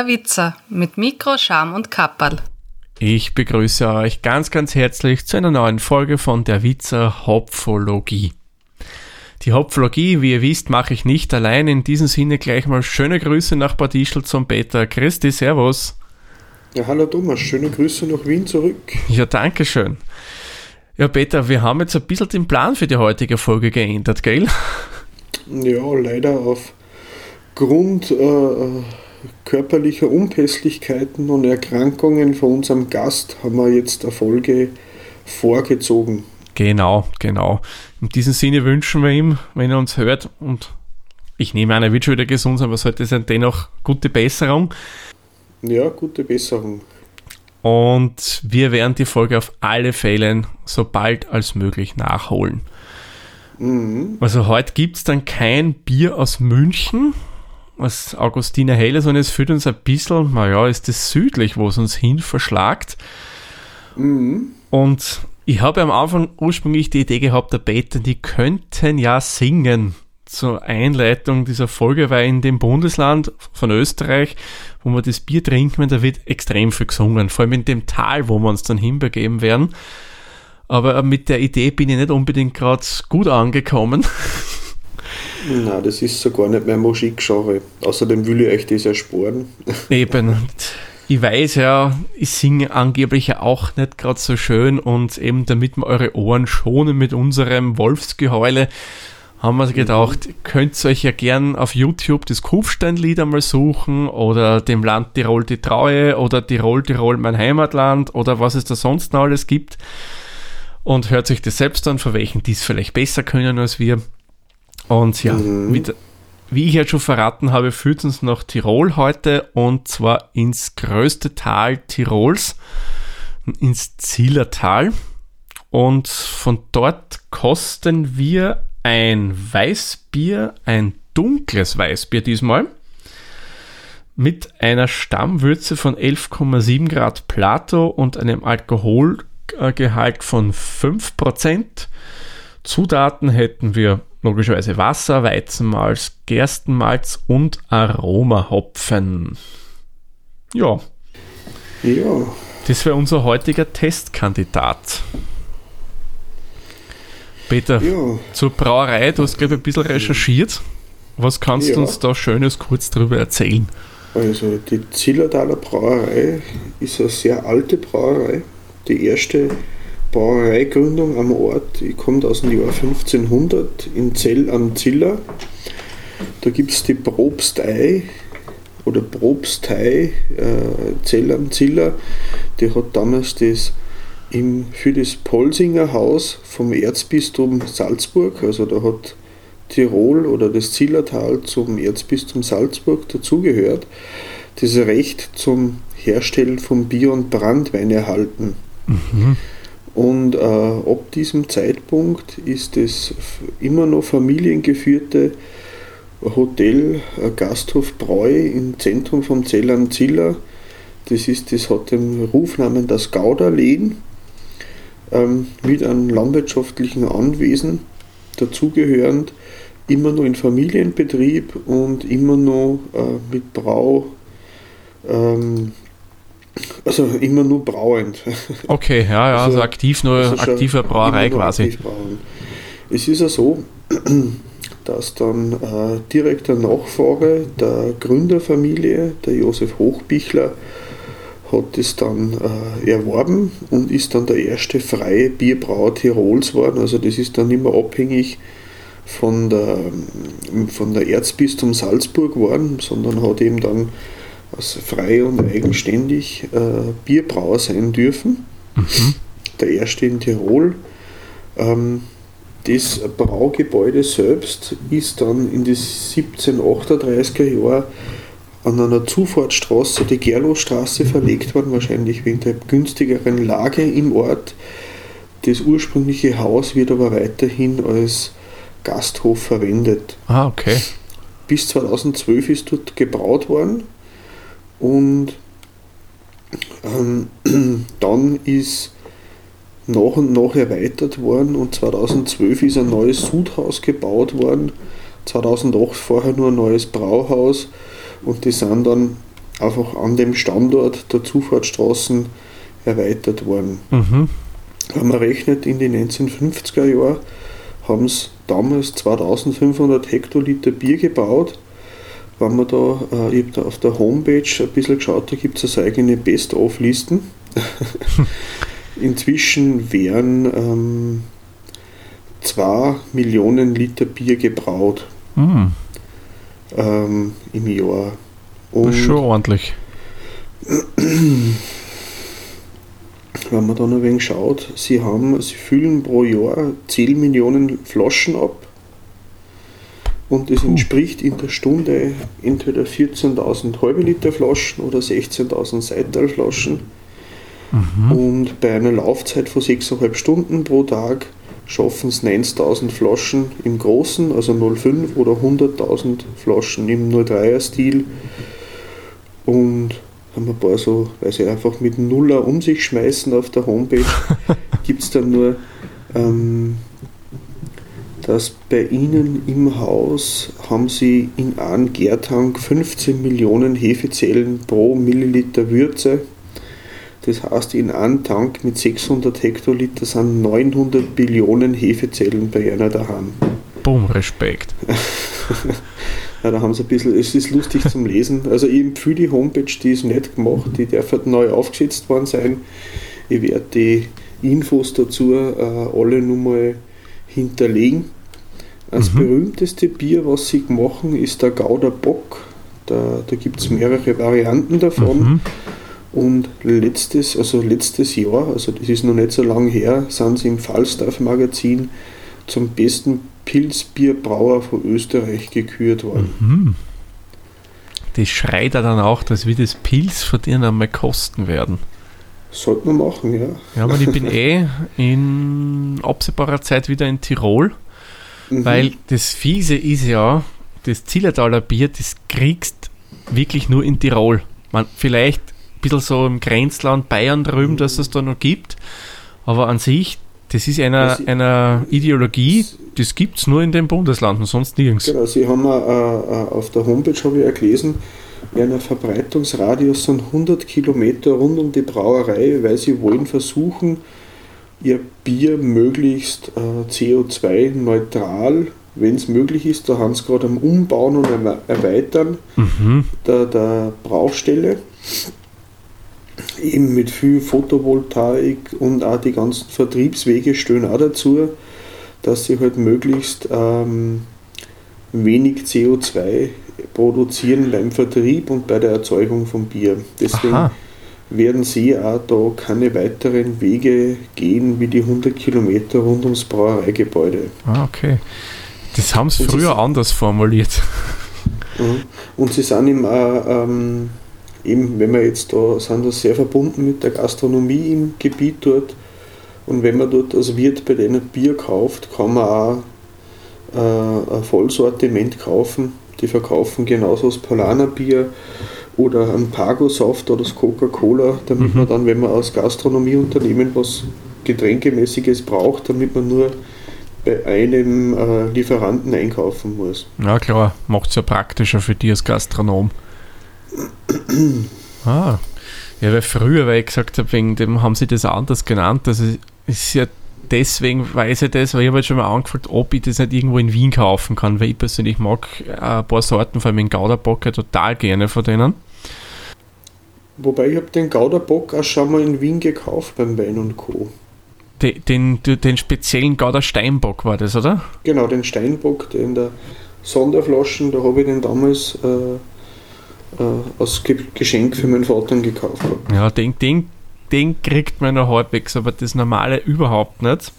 Der Witzer mit Mikro, Scham und Kapperl. Ich begrüße euch ganz, ganz herzlich zu einer neuen Folge von der Witzer Hopfologie. Die Hopfologie, wie ihr wisst, mache ich nicht allein. In diesem Sinne gleich mal schöne Grüße nach Bad Ischl zum Peter. Christi, Servus. Ja, hallo Thomas, schöne Grüße nach Wien zurück. Ja, danke schön. Ja, Peter, wir haben jetzt ein bisschen den Plan für die heutige Folge geändert, gell? Ja, leider aufgrund äh, körperlicher Unpässlichkeiten und Erkrankungen von unserem Gast haben wir jetzt eine Folge vorgezogen. Genau, genau. In diesem Sinne wünschen wir ihm, wenn er uns hört, und ich nehme an, er wird schon wieder gesund sein, aber sollte sein dennoch gute Besserung. Ja, gute Besserung. Und wir werden die Folge auf alle Fälle so bald als möglich nachholen. Mhm. Also heute gibt es dann kein Bier aus München, aus Augustiner Helle, sondern es führt uns ein bisschen, naja, ist das südlich, wo es uns hin verschlagt. Mhm. Und ich habe am Anfang ursprünglich die Idee gehabt, der Peter, die könnten ja singen zur Einleitung dieser Folge, weil in dem Bundesland von Österreich, wo wir das Bier trinken, da wird extrem viel gesungen, vor allem in dem Tal, wo wir uns dann hinbegeben werden. Aber mit der Idee bin ich nicht unbedingt gerade gut angekommen. Na, das ist so gar nicht mein Musikgenre. Außerdem will ich euch das ersparen. Eben ich weiß ja, ich singe angeblich ja auch nicht gerade so schön und eben damit wir eure Ohren schonen mit unserem Wolfsgeheule, haben wir gedacht, mhm. könnt ihr euch ja gern auf YouTube das Kufsteinlied einmal suchen oder dem Land Tirol die Treue oder Tirol, Tirol mein Heimatland oder was es da sonst noch alles gibt und hört sich das selbst an, für welchen die es vielleicht besser können als wir. Und ja, mhm. wieder, wie ich ja schon verraten habe, führt uns nach Tirol heute und zwar ins größte Tal Tirols, ins Zillertal. Und von dort kosten wir ein Weißbier, ein dunkles Weißbier diesmal, mit einer Stammwürze von 11,7 Grad Plato und einem Alkoholgehalt von 5%. Zutaten hätten wir logischerweise Wasser, Weizenmalz, Gerstenmalz und Aromahopfen. Ja. Ja. Das wäre unser heutiger Testkandidat. Peter, ja. zur Brauerei, du hast ich ein bisschen recherchiert. Was kannst ja. du uns da Schönes kurz darüber erzählen? Also die Zillertaler Brauerei ist eine sehr alte Brauerei. Die erste Brauereigründung am Ort. Ich komme aus dem Jahr 1500 in Zell am Ziller. Da gibt es die Probstei oder Probstei äh, Zell am Ziller. Die hat damals das im, für das Polsinger Haus vom Erzbistum Salzburg, also da hat Tirol oder das Zillertal zum Erzbistum Salzburg dazugehört, das Recht zum Herstellen von Bier und Brandwein erhalten. Mhm. Und äh, ab diesem Zeitpunkt ist es immer noch familiengeführte Hotel äh, Gasthof Breu im Zentrum vom Zellern Ziller. Das, ist, das hat den Rufnamen das Gauderlehn ähm, mit einem landwirtschaftlichen Anwesen dazugehörend, immer noch in Familienbetrieb und immer noch äh, mit Brau. Ähm, also immer nur brauend. Okay, ja, ja, also, also aktiv nur also aktiver Brauerei quasi. Es ist ja so, dass dann äh, direkter Nachfahre der Gründerfamilie, der Josef Hochbichler, hat es dann äh, erworben und ist dann der erste freie Bierbrauer Tirols geworden. Also das ist dann immer abhängig von der, von der Erzbistum Salzburg geworden, sondern hat eben dann als frei und eigenständig äh, Bierbrauer sein dürfen. Mhm. Der erste in Tirol. Ähm, das Braugebäude selbst ist dann in die 1738er Jahre an einer Zufahrtsstraße, die Gerlowstraße, verlegt worden, wahrscheinlich wegen der günstigeren Lage im Ort. Das ursprüngliche Haus wird aber weiterhin als Gasthof verwendet. Ah, okay. Bis 2012 ist dort gebaut worden und ähm, dann ist nach und nach erweitert worden und 2012 ist ein neues Sudhaus gebaut worden. 2008 vorher nur ein neues Brauhaus und die sind dann einfach an dem Standort der Zufahrtsstraßen erweitert worden. Mhm. Wenn man rechnet, in den 1950er Jahren haben sie damals 2500 Hektoliter Bier gebaut. Wenn man da, äh, ich habe da auf der Homepage ein bisschen geschaut, da gibt es eine eigene Best-of-Listen. Inzwischen wären ähm, 2 Millionen Liter Bier gebraut Mhm. ähm, im Jahr. Das Und ist schon ordentlich. wenn man dann ein wenig schaut, sie haben, sie füllen pro Jahr 10 Millionen Flaschen ab. Und das entspricht in der Stunde entweder 14.000 halbe Liter Flaschen oder 16.000 Seitalflaschen. Mhm. Und bei einer Laufzeit von 6,5 Stunden pro Tag schaffen es 9000 Flaschen im Großen, also 0,5 oder 100.000 Flaschen im 03er Stil. Und haben ein paar so, weil sie einfach mit Nuller um sich schmeißen auf der Homepage, gibt es dann nur, ähm, dass bei ihnen im Haus haben sie in einem Gärtank 15 Millionen Hefezellen pro Milliliter Würze. Das heißt, in einem Tank mit 600 Hektoliter sind 900 Billionen Hefezellen bei einer daheim. Boom, Respekt. Ja, da haben sie ein bisschen, es ist lustig zum Lesen. Also ich empfehle die Homepage, die ist nett gemacht, die darf halt neu aufgesetzt worden sein. Ich werde die Infos dazu äh, alle nochmal hinterlegen. Das Mhm. berühmteste Bier, was sie machen, ist der Gauder Bock. Da, da gibt es mehrere Varianten davon. Mhm. Und letztes, also letztes Jahr, also das ist noch nicht so lange her, sind sie im Falstaff Magazin zum besten Pilzbierbrauer von Österreich gekürt worden. Mhm. Das schreit ja dann auch, dass wir das Pilz von denen einmal kosten werden. Sollte man machen, ja. Ja, aber ich bin eh in absehbarer Zeit wieder in Tirol, Mhm. weil das Fiese ist ja, das Zillertaler Bier, das kriegst wirklich nur in Tirol. Man, vielleicht ein bisschen so im Grenzland Bayern drüben, dass es da noch gibt, aber an sich, das ist einer, einer Ideologie, das gibt es nur in den Bundesland und sonst nirgends. Genau, sie haben äh, äh, auf der Homepage, habe ich ja gelesen, einen Verbreitungsradius von 100 Kilometer rund um die Brauerei, weil sie wollen versuchen, ihr Bier möglichst äh, CO2-neutral, wenn es möglich ist, da haben sie gerade am Umbauen und Erweitern Mhm. der, der Brauchstelle. Eben mit viel Photovoltaik und auch die ganzen Vertriebswege stehen auch dazu, dass sie halt möglichst ähm, wenig CO2 produzieren beim Vertrieb und bei der Erzeugung von Bier. Deswegen Aha. Werden sie auch da keine weiteren Wege gehen wie die 100 Kilometer rund ums Brauereigebäude. Ah, okay. Das haben sie Und früher das- anders formuliert. Mhm. Und sie sind eben auch, ähm, eben, wenn wir jetzt da sind, da sehr verbunden mit der Gastronomie im Gebiet dort. Und wenn man dort als Wirt bei denen Bier kauft, kann man auch äh, ein Vollsortiment kaufen. Die verkaufen genauso das Polaner Bier oder ein Pago-Saft oder das Coca-Cola, damit Mhm. man dann, wenn man als Gastronomieunternehmen was Getränkemäßiges braucht, damit man nur bei einem äh, Lieferanten einkaufen muss. Ja klar, macht es ja praktischer für dich als Gastronom. ah. Ja, weil früher, weil ich gesagt habe, wegen dem haben sie das anders genannt. Also es ist ja deswegen weiß ich das, weil ich habe jetzt schon mal angefragt, ob ich das nicht irgendwo in Wien kaufen kann, weil ich persönlich mag äh, ein paar Sorten, vor allem den Gouda-Bock ja total gerne von denen. Wobei ich habe den Gouda-Bock auch schon mal in Wien gekauft beim Wein und Co. Den, den, den speziellen Gouda Steinbock war das, oder? Genau, den Steinbock, den in der Sonderflaschen, da habe ich den damals äh, äh, als Ge Geschenk für meinen Vater gekauft. Ja, den, den, den kriegt man noch halbwegs, aber das normale überhaupt nicht.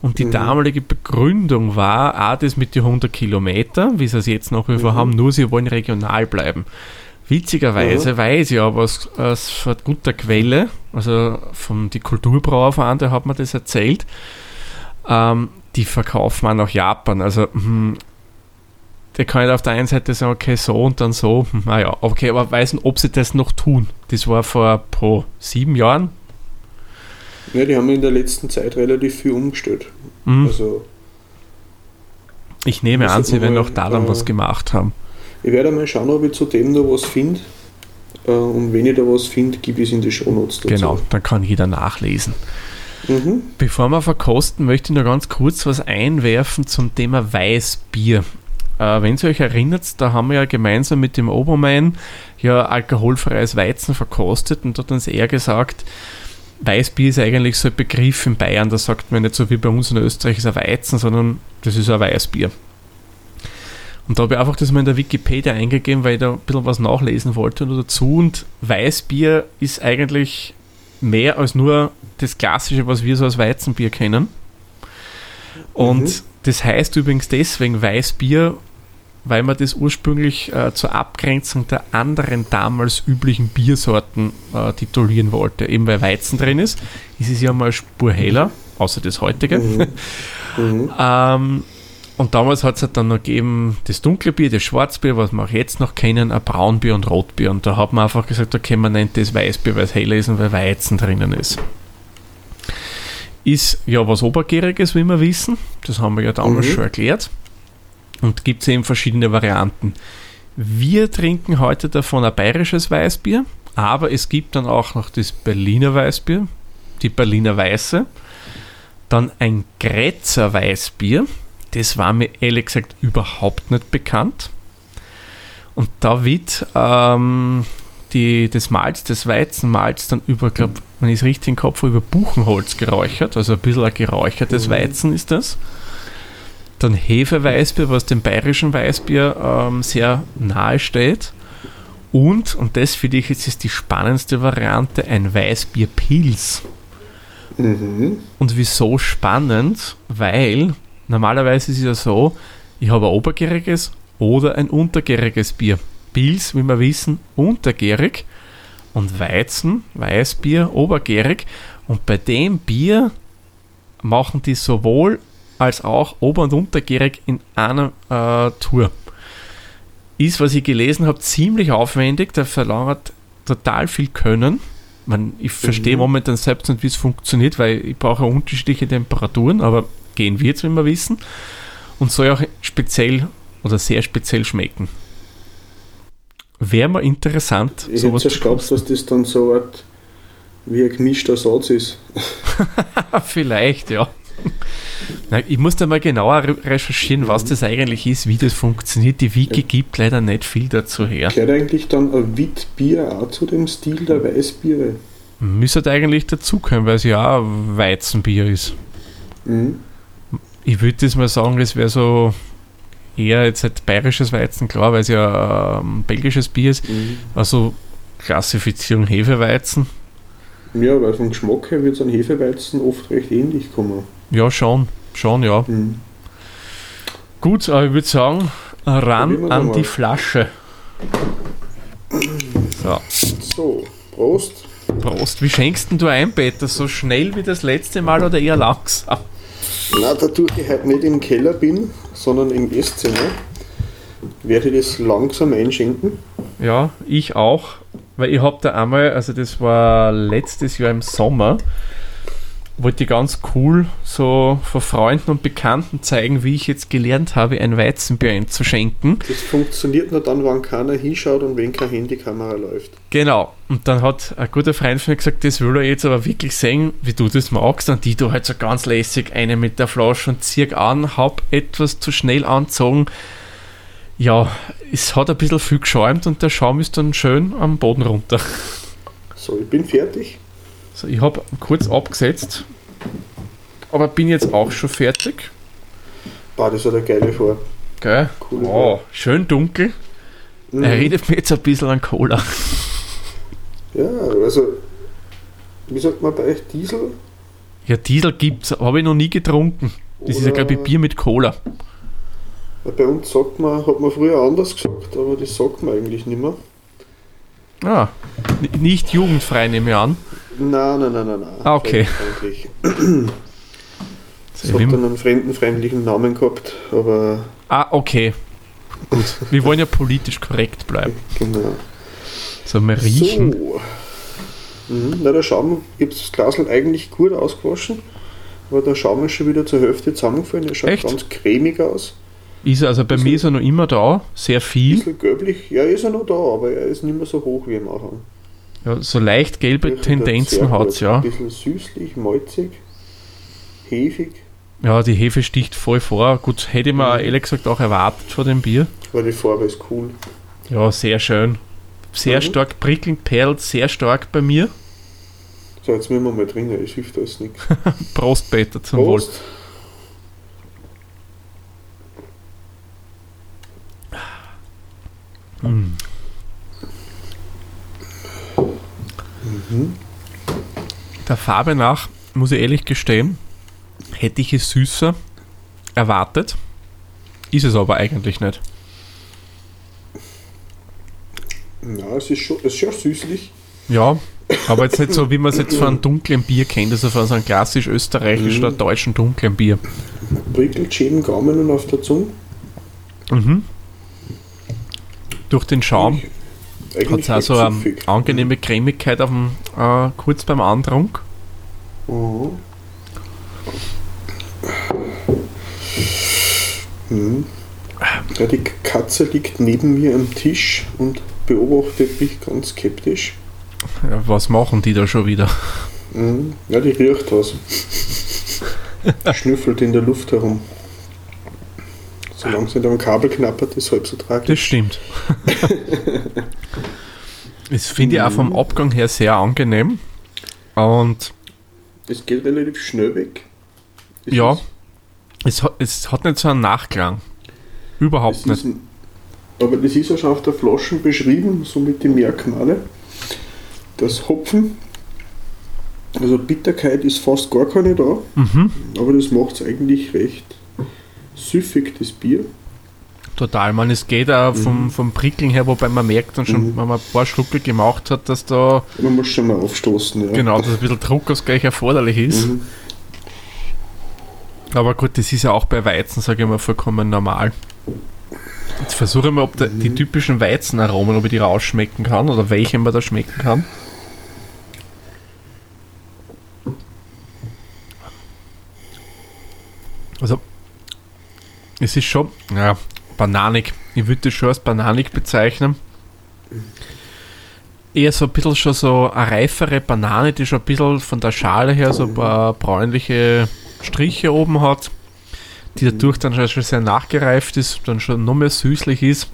Und die Mhm. damalige Begründung war auch das mit den 100 Kilometer, wie sie es jetzt nach wie vor Mhm. haben, nur sie wollen regional bleiben. Witzigerweise weiß ich aber aus, aus guter Quelle, also von die Kulturbrauerverein, der hat mir das erzählt, ähm, die verkaufen auch nach Japan. Also hm, der kann nicht auf der einen Seite sagen, okay, so und dann so. Hm, Naja, okay, aber weiß nicht, ob sie das noch tun. Das war vor pro sieben Jahren. Ja, die haben in der letzten Zeit relativ viel umgestellt. Hm, Also ich nehme an, sie werden auch da dann äh, was gemacht haben. Ich werde mal schauen, ob ich zu dem noch was finde. Äh, und wenn ich da was finde, gebe ich es in die Shownotes dazu. Genau, dann kann jeder nachlesen. Mhm. Bevor wir verkosten, möchte ich noch ganz kurz was einwerfen zum Thema Weißbier. Äh, wenn ihr euch erinnert, da haben wir ja gemeinsam mit dem Obermain ja alkoholfreies Weizen verkostet und hat uns eher gesagt, Weißbier ist eigentlich so ein Begriff in Bayern, da sagt man nicht so wie bei uns in Österreich ist ein Weizen, sondern das ist ein Weißbier. Und da habe ich einfach das mal in der Wikipedia eingegeben, weil ich da ein bisschen was nachlesen wollte dazu. Und Weißbier ist eigentlich mehr als nur das Klassische, was wir so als Weizenbier kennen. Und mhm. das heißt übrigens deswegen Weißbier, weil man das ursprünglich äh, zur Abgrenzung der anderen damals üblichen Biersorten äh, titulieren wollte. Eben weil Weizen drin ist, ist es ja mal Spur heller, außer das heutige. Mhm. Mhm. ähm, und damals hat es halt dann noch gegeben das dunkle Bier, das Schwarzbier, was wir auch jetzt noch kennen, ein Braunbier und Rotbier. Und da hat man einfach gesagt, okay, man nennt das Weißbier, weil es heller ist und weil Weizen drinnen ist. Ist ja was Obergäriges, wie wir wissen. Das haben wir ja damals mhm. schon erklärt. Und gibt es eben verschiedene Varianten. Wir trinken heute davon ein bayerisches Weißbier, aber es gibt dann auch noch das Berliner Weißbier, die Berliner Weiße, dann ein Grätzer Weißbier, das war mir ehrlich gesagt überhaupt nicht bekannt. Und da wird ähm, die, das Malz, das Weizenmalz dann über, glaube ich es richtig im Kopf über Buchenholz geräuchert, also ein bisschen ein geräuchertes mhm. Weizen ist das. Dann Hefeweißbier, was dem bayerischen Weißbier ähm, sehr nahe steht. Und, und das finde ich jetzt ist die spannendste Variante, ein Weißbierpilz. Mhm. Und wieso spannend? Weil normalerweise ist es ja so, ich habe ein obergäriges oder ein untergäriges Bier. Pils, wie wir wissen, untergärig und Weizen, Weißbier, obergärig. Und bei dem Bier machen die sowohl als auch ober- und untergärig in einer äh, Tour. Ist, was ich gelesen habe, ziemlich aufwendig, der verlangt total viel Können. Man, ich verstehe mhm. momentan selbst nicht, wie es funktioniert, weil ich brauche unterschiedliche Temperaturen, aber gehen wird, wie wir wissen. Und soll auch speziell oder sehr speziell schmecken. Wäre mal interessant. Ich sowas hätte geglaubt, dass das dann so Art wie ein gemischter Satz ist. Vielleicht, ja. Na, ich muss da mal genauer recherchieren, was das eigentlich ist, wie das funktioniert. Die Wiki ja. gibt leider nicht viel dazu her. Gehört eigentlich dann ein Witbier auch zu dem Stil der Weißbiere? Müsste eigentlich dazukommen, weil es ja auch Weizenbier ist. Mhm ich würde das mal sagen, das wäre so eher jetzt halt bayerisches Weizen, klar, weil es ja ähm, belgisches Bier ist. Mhm. Also Klassifizierung Hefeweizen. Ja, weil vom Geschmack her wird es an Hefeweizen oft recht ähnlich kommen. Ja, schon, schon, ja. Mhm. Gut, aber ich würde sagen, ran an mal. die Flasche. So. so, Prost. Prost. Wie schenkst du ein, Peter? So schnell wie das letzte Mal oder eher langsam? Na, dadurch ich heute nicht im Keller bin, sondern im Esszimmer, werde ich das langsam einschenken. Ja, ich auch, weil ich habe da einmal, also das war letztes Jahr im Sommer, wollte ich ganz cool so vor Freunden und Bekannten zeigen, wie ich jetzt gelernt habe, ein Weizenbier einzuschenken. Das funktioniert nur dann, wenn keiner hinschaut und wenn keine Handykamera läuft. Genau. Und dann hat ein guter Freund von mir gesagt, das will er jetzt aber wirklich sehen, wie du das magst. Und die du halt so ganz lässig eine mit der Flasche und zieh an, hab etwas zu schnell angezogen. Ja, es hat ein bisschen viel geschäumt und der Schaum ist dann schön am Boden runter. So, ich bin fertig. So, ich habe kurz abgesetzt, aber bin jetzt auch schon fertig. Boah, das hat eine geile Farbe. Geil. Cool. Oh, schön dunkel. Mhm. Er redet mir jetzt ein bisschen an Cola. Ja, also, wie sagt man bei euch Diesel? Ja, Diesel gibt's, habe ich noch nie getrunken. Das Oder ist ja, glaube ich, Bier mit Cola. Bei uns sagt man, hat man früher anders gesagt, aber das sagt man eigentlich nicht mehr. Ah, nicht jugendfrei, nehme ich an. Nein, nein, nein, nein, nein. Ah, okay. Es hat dann einen fremden, fremdlichen Namen gehabt, aber. Ah, okay. Gut. Wir wollen ja politisch korrekt bleiben. Genau. So, mal riechen. So. Mhm, na, der Schaum, ich habe das Glas eigentlich gut ausgewaschen, aber der Schaum ist schon wieder zur Hälfte zusammengefallen. Er schaut Echt? ganz cremig aus. Ist er, also bei Ist mir ist er noch immer da, sehr Ein viel. bisschen gelblich. Ja, ist er noch da, aber er ist nicht mehr so hoch wie am Anfang. Ja, so leicht gelbe Tendenzen hat es, ja. Ein bisschen süßlich, malzig, hefig. Ja, die Hefe sticht voll vor. Gut, hätte ich mir Mhm. ehrlich gesagt auch erwartet vor dem Bier. Aber die Farbe ist cool. Ja, sehr schön. Sehr Mhm. stark prickelnd, perlt sehr stark bei mir. So, jetzt müssen wir mal drinnen, es hilft alles nichts. Prost, Peter, zum Wohl. Prost. Mm. Mhm. Der Farbe nach, muss ich ehrlich gestehen, hätte ich es süßer erwartet. Ist es aber eigentlich nicht. Ja, es ist schon, es ist schon süßlich. Ja, aber jetzt nicht so, wie man es jetzt von einem dunklen Bier kennt, also von so einem klassisch österreichischen Mhm. oder deutschen dunklen Bier. Prickelt schön im Gaumen und auf der Zunge. Mhm. Durch den Schaum hat es auch so eine süffig. angenehme Cremigkeit auf dem, äh, kurz beim Antrunk. Mhm. Mhm. Ja, die Katze liegt neben mir am Tisch und beobachtet mich ganz skeptisch. Ja, was machen die da schon wieder? Mhm. Ja, die riecht was. Schnüffelt in der Luft herum. Solange sie nicht am Kabel knappert, ist halb so Das tragisch. stimmt. Das finde ich auch vom Abgang her sehr angenehm. Und Es geht relativ schnell weg. Es Ja. ist- es hat, es hat nicht so einen Nachklang. Überhaupt Es nicht. ist ein, aber das ist ja schon auf der Flasche beschrieben, so mit den Merkmale. Das Hopfen, also Bitterkeit ist fast gar keine da, Mhm, aber das macht es eigentlich recht süffig, das Bier. total. Man, es geht auch vom, vom Prickeln her, wobei man merkt dann schon, Mhm. wenn man ein paar Schlucke gemacht hat, dass da Man muss schon mal aufstoßen. Ja. genau dass ein bisschen Druckausgleich erforderlich ist. Mhm. Aber gut, das ist ja auch bei Weizen, sage ich mal, vollkommen normal. Jetzt versuche ich mal, ob da die Mhm. typischen Weizenaromen, ob ich die rausschmecken kann oder welche man da schmecken kann. Also, es ist schon, ja, bananig. Ich würde das schon als bananig bezeichnen. Eher so ein bisschen schon so eine reifere Banane, die schon ein bisschen von der Schale her so ein paar bräunliche Striche oben hat, die dadurch dann schon- sehr nachgereift ist, dann schon noch mehr süßlich ist.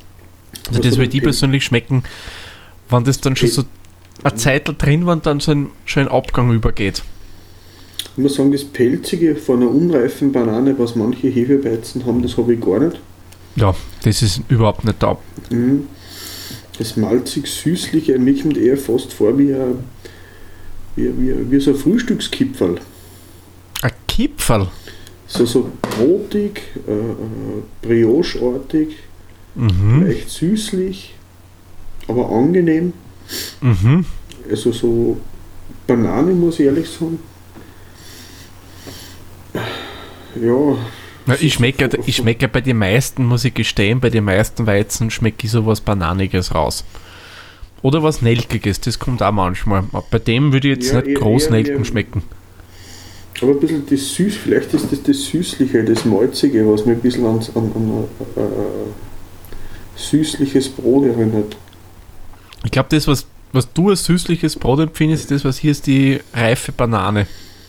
Also das würde ich persönlich schmecken, wenn das dann schon so eine Zeit drin war und dann so ein, schon ein Abgang übergeht. Ich muss sagen, das Pelzige von einer unreifen Banane, was manche Hefeweizen haben, das habe ich gar nicht. Ja, das ist überhaupt nicht da. Mhm. Das malzig-süßliche, mir kommt eher fast vor wie, ein, wie, wie, wie so ein Frühstückskipferl. Ein Kipferl. So, so brotig, äh, äh, brioche-artig, Mhm. leicht süßlich, aber angenehm. Mhm. Also so Banane, muss ich ehrlich sagen. Ja, Na, ich schmecke ich schmecke bei den meisten, muss ich gestehen, bei den meisten Weizen schmecke ich sowas Bananiges raus. Oder was Nelkiges, das kommt auch manchmal. Aber Bei dem würde ich jetzt Ja, nicht eher- groß eher- Nelken eher- schmecken. aber ein bisschen das Süß, vielleicht ist das das Süßliche, das Malzige, was mich ein bisschen an, an, an äh, äh, süßliches Brot erinnert. Ich glaube, das, was, was du als süßliches Brot empfindest, ist das, was hier ist die reife Banane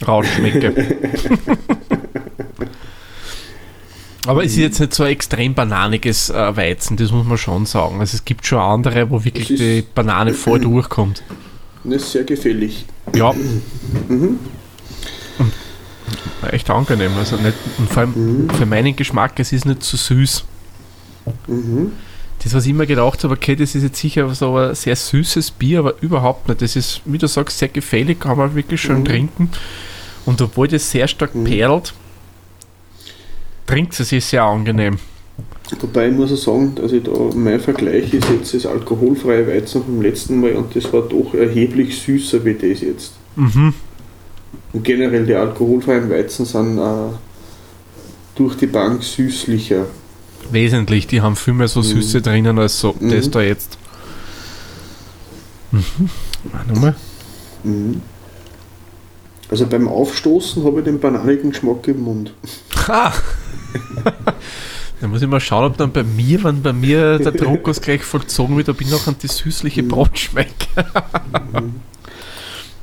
rausschmecke. Aber es ist jetzt nicht so ein extrem bananiges äh, Weizen, das muss man schon sagen. Also es gibt schon andere, wo wirklich die Banane voll durchkommt. Das ist sehr gefällig. Ja, Mhm. echt angenehm. Also nicht, und vor allem Mhm. für meinen Geschmack, es ist nicht zu süß. Mhm. Das, was ich immer gedacht habe, okay, das ist jetzt sicher so ein sehr süßes Bier, aber überhaupt nicht. Das ist, wie du sagst, sehr gefällig, kann man wirklich schön Mhm. trinken. Und obwohl das sehr stark Mhm. perlt, trinkt es sich sehr angenehm. Wobei ich muss auch sagen, dass ich da mein Vergleich ist jetzt das alkoholfreie Weizen vom letzten Mal und das war doch erheblich süßer wie das jetzt. Mhm. Und generell die alkoholfreien Weizen sind äh, durch die Bank süßlicher. Wesentlich, die haben viel mehr so Mhm. Süße drinnen als so Mhm. das da jetzt. Mhm. Mal. Mhm. Also beim Aufstoßen habe ich den bananigen Geschmack im Mund. Ha! Da muss ich mal schauen, ob dann bei mir, wenn bei mir der Druckus gleich vollzogen wird, ob ich noch an die süßliche Brot schmecke.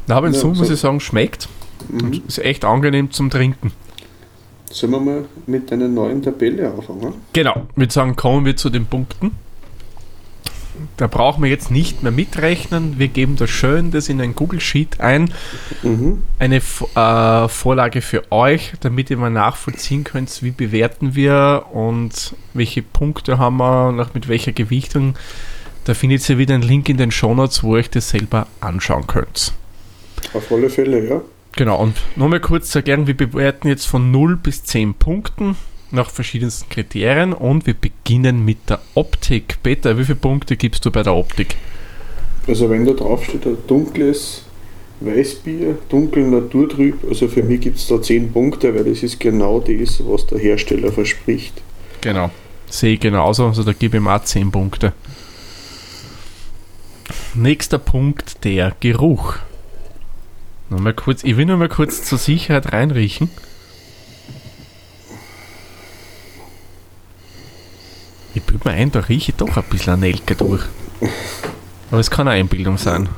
Na, aber in Ja, Summe muss so- ich sagen, schmeckt. Mhm. Und ist echt angenehm zum Trinken. Sollen wir mal mit einer neuen Tabelle anfangen? Genau, ich würde sagen, kommen wir zu den Punkten. Da brauchen wir jetzt nicht mehr mitrechnen. Wir geben das schön das in ein Google Sheet ein. Mhm. Eine äh, Vorlage für euch, damit ihr mal nachvollziehen könnt, wie bewerten wir und welche Punkte haben wir, nach mit welcher Gewichtung. Da findet ihr wieder einen Link in den Shownotes, wo ihr euch das selber anschauen könnt. Auf alle Fälle, ja. Genau, und nochmal kurz zu erklären, wir bewerten jetzt von 0 bis 10 Punkten nach verschiedensten Kriterien und wir beginnen mit der Optik. Peter, wie viele Punkte gibst du bei der Optik? Also wenn da drauf steht, ein dunkles Weißbier, dunkel naturtrüb, also für mich gibt es da 10 Punkte, weil das ist genau das, was der Hersteller verspricht. Genau. Sehe ich genauso, also da gebe ich ihm auch 10 Punkte. Nächster Punkt, der Geruch. Nochmal kurz, ich will nur mal kurz zur Sicherheit reinriechen. Ich bilde mir ein, da rieche ich doch ein bisschen an Nelke durch. Aber es kann eine Einbildung sein.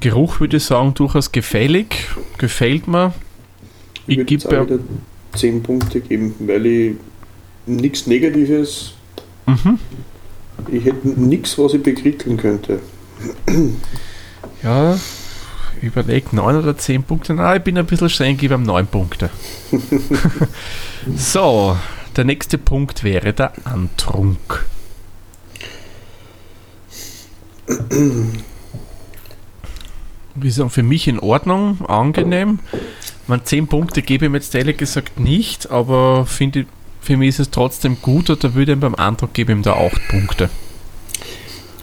Geruch würde ich sagen, durchaus gefällig. Gefällt mir. Ich würde jetzt gebe wieder 10 Punkte geben, weil ich nichts Negatives, Mhm. ich hätte nichts, was ich bekritteln könnte. Ja, überlegt 9 oder 10 Punkte. Na, ich bin ein bisschen streng, gebe ihm 9 Punkte. so, der nächste Punkt wäre der Antrunk. Wie sagen, für mich in Ordnung, angenehm. Man 10 Punkte gebe ich mir jetzt ehrlich gesagt nicht, aber finde für mich ist es trotzdem gut oder würde ich ihm beim Andruck gebe ich ihm da 8 Punkte.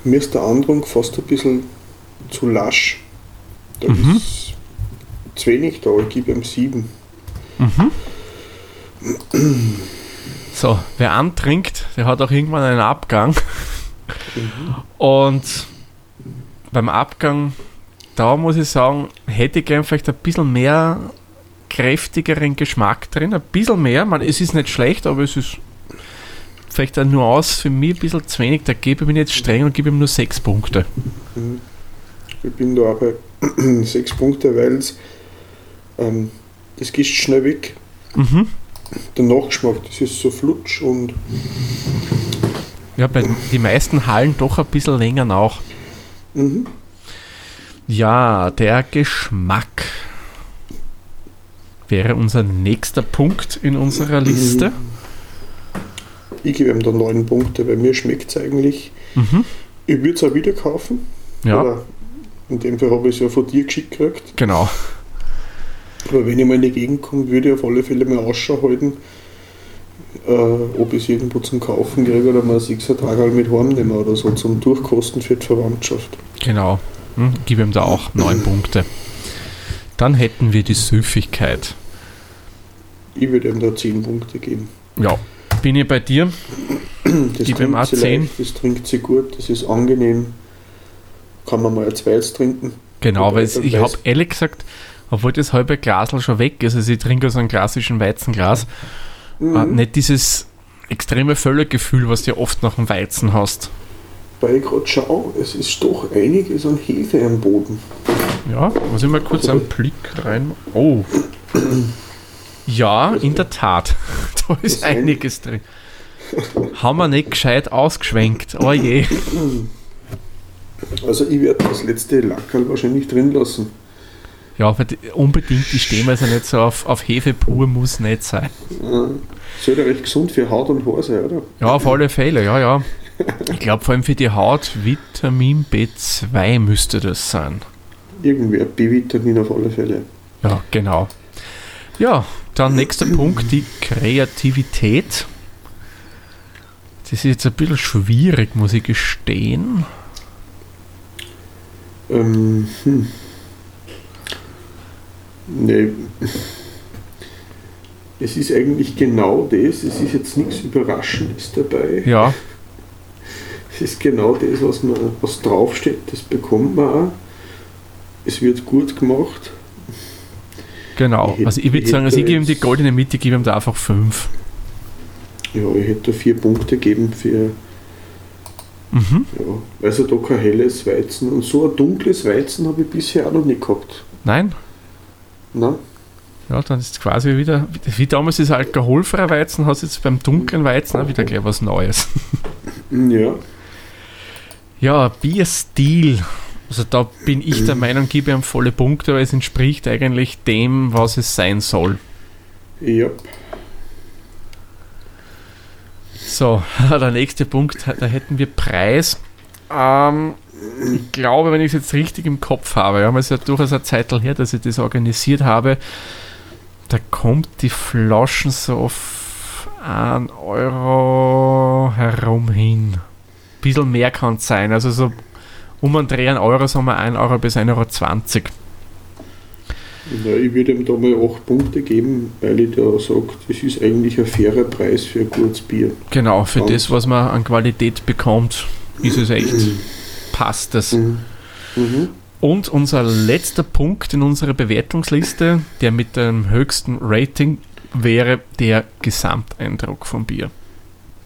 Mir ist der Andrung fast ein bisschen zu lasch. Da Mhm. ist zu wenig da, ich gebe ihm 7. So, wer antrinkt, der hat auch irgendwann einen Abgang. Und beim Abgang, da muss ich sagen, hätte ich gern vielleicht ein bisschen mehr kräftigeren Geschmack drin. Ein bisschen mehr. Man, es ist nicht schlecht, aber es ist vielleicht eine Nuance für mich ein bisschen zu wenig. Da gebe ich mir jetzt streng und gebe ihm nur 6 Punkte. Ich bin da bei 6 Punkte, weil es ähm, das geht schnell weg. Mhm. Der Nachgeschmack, das ist so flutsch und Ja, bei die meisten Hallen doch ein bisschen länger nach. mhm. Ja, der Geschmack wäre unser nächster Punkt in unserer Liste. ich gebe ihm da 9 Punkte, weil mir schmeckt es eigentlich. Mhm. Ich würde es auch wieder kaufen. Ja, Oder in dem Fall habe ich es ja von dir geschickt gekriegt. genau. Aber wenn ich mal in die Gegend komme, würde ich auf alle Fälle mal Ausschau halten, äh, ob ich es irgendwo zum Kaufen kriege oder mal ein Sechser-Tagerl mit heimnehmen oder so zum Durchkosten für die Verwandtschaft. Genau. Hm, gib ihm da auch neun Punkte. Dann hätten wir die Süffigkeit. Ich würde ihm da 10 Punkte geben. Ja, bin ich bei dir. Das Gib ihm trinkt auch sie 10. leicht, das trinkt sie gut, das ist angenehm. Kann man mal ein zweites trinken. Genau, weil ich habe ehrlich gesagt, obwohl das halbe Glasl schon weg ist, also ich trinke aus einem klassischen Weizenglas, äh, Mhm. nicht dieses extreme Völlegefühl, was du ja oft nach dem Weizen hast. Weil ich gerade schaue, es ist doch einiges an Hefe am Boden. Ja, muss ich mal kurz einen Blick rein. Oh. Ja, in der Tat. Da ist ist ein- einiges drin. Haben wir nicht gescheit ausgeschwenkt. Oh je. Also ich werde das letzte Lackerl wahrscheinlich drin lassen. Ja, aber unbedingt, die stehen also nicht so auf, auf Hefe pur, muss nicht sein. Äh, Soll ja recht gesund für Haut und Haar sein, oder? Ja, auf alle Fälle, ja, ja. Ich glaube vor allem für die Haut, Vitamin B2 müsste das sein. Irgendwie ein B-Vitamin auf alle Fälle. Ja, genau. Ja, dann nächster Punkt, die Kreativität. Das ist jetzt ein bisschen schwierig, muss ich gestehen. Ähm, hm. Nee. Es ist eigentlich genau das. Es ist jetzt nichts Überraschendes dabei. Ja, Es ist genau das, was, man, was draufsteht. Das bekommt man auch. Es wird gut gemacht. Genau. Ich also ich würde sagen, also ich gebe ihm die goldene Mitte, ich gebe ihm da einfach 5. Ja, ich hätte da vier Punkte gegeben für, Mhm. ja, also da kein helles Weizen und so ein dunkles Weizen habe ich bisher auch noch nicht gehabt. Nein? Nein? Ja, dann ist es quasi wieder, wie damals das alkoholfreie Weizen, hast du jetzt beim dunklen Weizen auch wieder gleich was Neues. Ja, Ja, Bierstil. Also da bin ich der Meinung, gebe ihm volle Punkte, weil es entspricht eigentlich dem, was es sein soll. ja. So, der nächste Punkt, da hätten wir Preis. Ähm, ich glaube, wenn ich es jetzt richtig im Kopf habe, ja, es ist ja durchaus eine Zeit her, dass ich das organisiert habe, da kommt die Flaschen so auf 1 Euro herum hin. Bisschen mehr kann es sein, also so um einen Dreh 1 Euro, sagen wir 1 Euro bis 1,20 Euro. Ja, ich würde ihm da mal 8 Punkte geben, weil ich da sage, das ist eigentlich ein fairer Preis für ein gutes Bier. Genau, für Und- das, was man an Qualität bekommt, ist es echt, passt es. Mhm. Mhm. Und unser letzter Punkt in unserer Bewertungsliste, der mit dem höchsten Rating, wäre der Gesamteindruck vom Bier.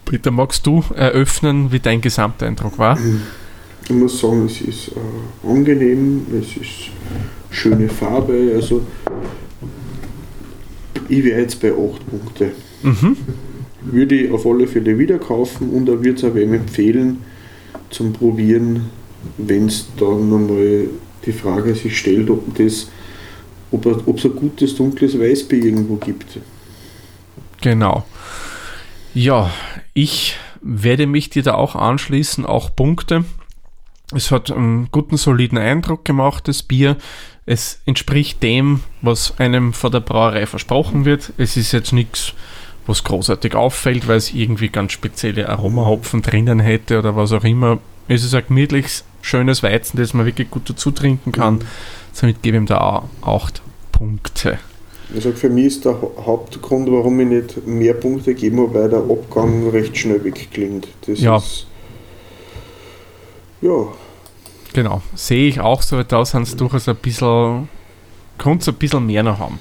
Peter, magst du eröffnen, wie dein Gesamteindruck war? Ich muss sagen, es ist äh, angenehm, es ist schöne Farbe, also ich wäre jetzt bei 8 Punkte. Mhm. Würde ich auf alle Fälle wieder kaufen und da würde es auch wem empfehlen zum Probieren, wenn es dann nochmal die Frage sich stellt, ob das ob es ein gutes dunkles Weißbier irgendwo gibt. Genau. Ja, ich werde mich dir da auch anschließen, auch Punkte. Es hat einen guten, soliden Eindruck gemacht, das Bier. Es entspricht dem, was einem von der Brauerei versprochen wird. Es ist jetzt nichts, was großartig auffällt, weil es irgendwie ganz spezielle Aromahopfen drinnen hätte oder was auch immer. Es ist ein gemütliches, schönes Weizen, das man wirklich gut dazu trinken kann. Somit gebe ich ihm da auch 8 Punkte. Sag, für mich ist der Hau- Hauptgrund, warum ich nicht mehr Punkte geben habe, weil der Abgang recht schnell wegklingt. Das Ja. ist. Ja, Genau, sehe ich auch so, da sind es durchaus ein bisschen, es ein bisschen mehr noch haben.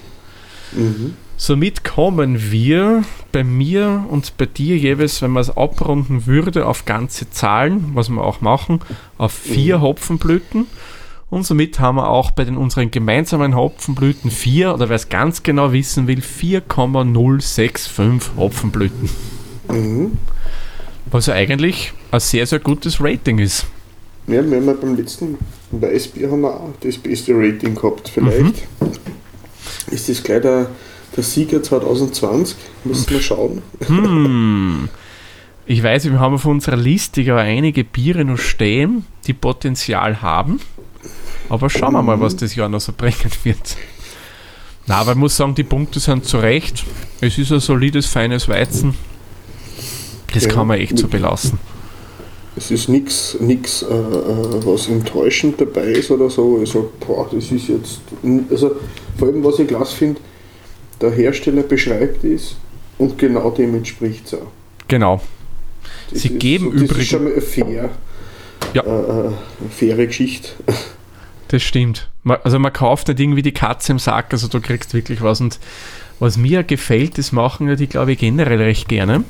mhm. Somit kommen wir bei mir und bei dir jeweils, wenn man es abrunden würde, auf ganze Zahlen, was wir auch machen, auf vier Hopfenblüten. Und somit haben wir auch bei den unseren gemeinsamen Hopfenblüten vier, oder wer es ganz genau wissen will, 4,065 Hopfenblüten. Mhm. Was ja eigentlich ein sehr, sehr gutes Rating ist. Ja, wir haben ja beim letzten Weißbier haben wir auch das beste Rating gehabt. Vielleicht ist das gleich der, der Sieger 2020. Müssen wir schauen. Hm. Ich weiß, wir haben auf unserer Liste ja einige Biere noch stehen, die Potenzial haben. Aber schauen wir mal, was das Jahr noch so bringen wird. Na, aber ich muss sagen, die Punkte sind zu Recht. Es ist ein solides, feines Weizen. Das Ja. kann man echt so belassen. Es ist nichts, nix, äh, äh, was enttäuschend dabei ist oder so. Ich sage, boah, das ist jetzt. Also, vor allem, was ich klasse finde, der Hersteller beschreibt es und genau dem entspricht es auch. Genau. Das Sie geben das übrigens- ist schon mal eine, fair, Ja. äh, äh, faire Geschichte. Das stimmt. Also man kauft nicht irgendwie die Katze im Sack, also du kriegst wirklich was. Und was mir gefällt, das machen ja die, glaube ich, generell recht gerne.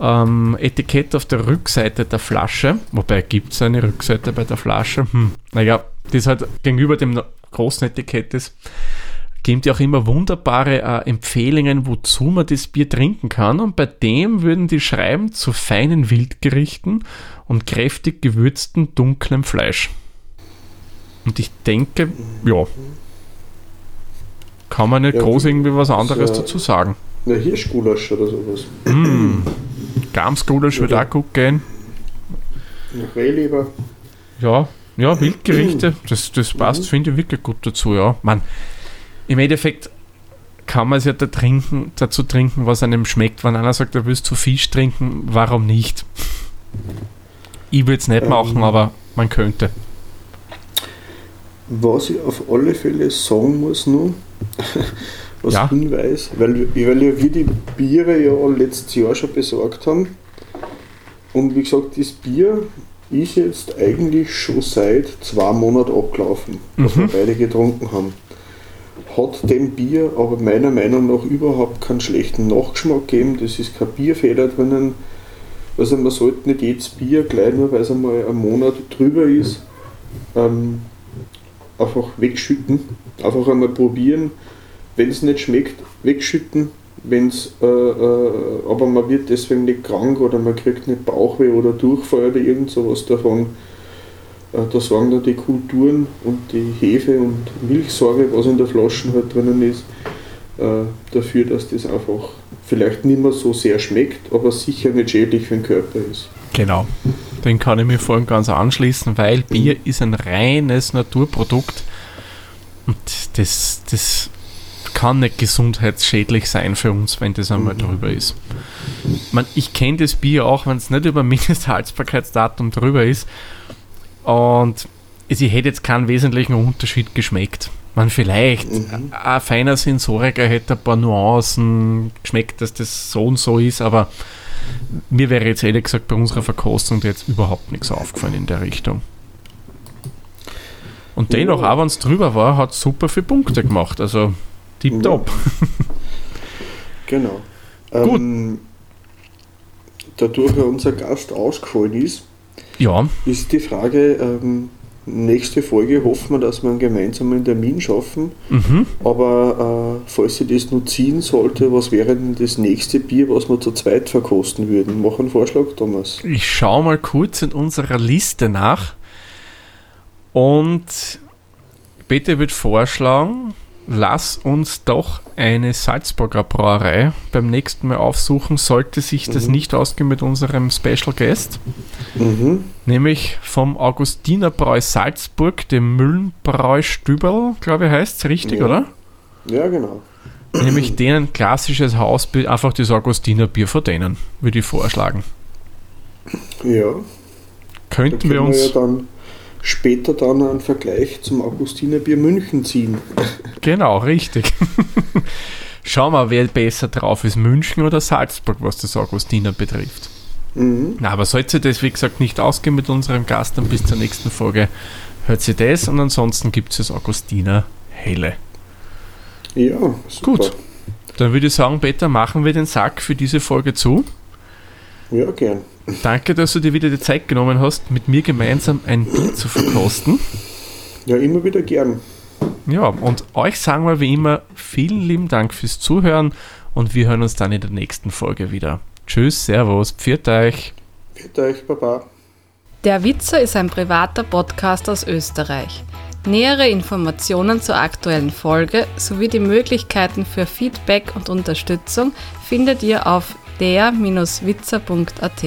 Ähm, Etikett auf der Rückseite der Flasche, wobei gibt es eine Rückseite bei der Flasche? Hm. Naja, das halt gegenüber dem großen Etikett ist, geben die auch immer wunderbare äh, Empfehlungen, wozu man das Bier trinken kann. Und bei dem würden die schreiben zu feinen Wildgerichten und kräftig gewürzten dunklem Fleisch. Und ich denke, ja, kann man nicht Ja, groß irgendwie was anderes ja- dazu sagen. Eine Hirschgulasch oder sowas. Mm. Gamsgulasch würde auch gut gehen. Rehleber. Ja, ja, Wildgerichte, das, das passt, Mhm. finde ich wirklich gut dazu, ja. Man, im Endeffekt kann man es ja da trinken, dazu trinken, was einem schmeckt. Wenn einer sagt, er will zu Fisch trinken, warum nicht? Ich würde es nicht Ähm. machen, aber man könnte. Was ich auf alle Fälle sagen muss nur, was Ja. Hinweis, weil, weil ja wir die Biere ja letztes Jahr schon besorgt haben. Und wie gesagt, das Bier ist jetzt eigentlich schon seit zwei Monaten abgelaufen, was Mhm. wir beide getrunken haben. Hat dem Bier aber meiner Meinung nach überhaupt keinen schlechten Nachgeschmack gegeben. Das ist kein Bierfehler drinnen. Also man sollte nicht jedes Bier gleich nur, weil es einmal einen Monat drüber ist, ähm, einfach wegschütten. Einfach einmal probieren. Wenn es nicht schmeckt, wegschütten. Wenn's, äh, äh, aber man wird deswegen nicht krank oder man kriegt nicht Bauchweh oder Durchfall oder irgend sowas davon. Äh, da sorgen dann die Kulturen und die Hefe und Milchsäure, was in der Flasche halt drinnen ist, äh, dafür, dass das einfach vielleicht nicht mehr so sehr schmeckt, aber sicher nicht schädlich für den Körper ist. Genau, den kann ich mir vorhin ganz anschließen, weil Bier ist ein reines Naturprodukt und das, das kann nicht gesundheitsschädlich sein für uns, wenn das einmal drüber ist. Man, ich kenne das Bier auch, wenn es nicht über Mindesthaltbarkeitsdatum drüber ist und sie hätte jetzt keinen wesentlichen Unterschied geschmeckt. Man vielleicht mhm. ein feiner Sensoriker hätte ein paar Nuancen geschmeckt, dass das so und so ist, aber mir wäre jetzt ehrlich gesagt bei unserer Verkostung jetzt überhaupt nichts aufgefallen in der Richtung. Und dennoch, ja. auch wenn es drüber war, hat super viele Punkte gemacht. Also tipptopp. Ja. genau. Gut. Ähm, dadurch unser Gast ausgefallen ist, ja. ist die Frage, ähm, nächste Folge hoffen wir, dass wir einen gemeinsamen Termin schaffen. Mhm. Aber äh, falls sie das nur ziehen sollte, was wäre denn das nächste Bier, was wir zu zweit verkosten würden? Mach einen Vorschlag, Thomas. Ich schaue mal kurz in unserer Liste nach. Und bitte wird vorschlagen, lass uns doch eine Salzburger Brauerei beim nächsten Mal aufsuchen, sollte sich das mhm. nicht ausgehen mit unserem Special Guest. Mhm. Nämlich vom Augustinerbräu Salzburg, dem Müllenbräu Stüberl, glaube ich, heißt es richtig, ja. oder? Ja, genau. Nämlich denen klassisches Hausbier, einfach das Augustinerbier von denen, würde ich vorschlagen. Ja. Könnten wir uns. Wir ja dann später dann einen Vergleich zum Augustinerbier München ziehen. Genau, richtig. Schauen wir, wer besser drauf ist, München oder Salzburg, was das Augustiner betrifft. Mhm. Na, aber sollte das, wie gesagt, nicht ausgehen mit unserem Gast, dann bis zur nächsten Folge hört sie das und ansonsten gibt es das Augustiner Helle. Ja, super. Gut. Dann würde ich sagen, Peter, machen wir den Sack für diese Folge zu. Ja, gern. Danke, dass du dir wieder die Zeit genommen hast, mit mir gemeinsam ein Bier zu verkosten. Ja, immer wieder gern. Ja, und euch sagen wir wie immer vielen lieben Dank fürs Zuhören und wir hören uns dann in der nächsten Folge wieder. Tschüss, Servus, pfiat euch. Pfiat euch, Baba. Der Witzer ist ein privater Podcast aus Österreich. Nähere Informationen zur aktuellen Folge sowie die Möglichkeiten für Feedback und Unterstützung findet ihr auf der-witzer.at.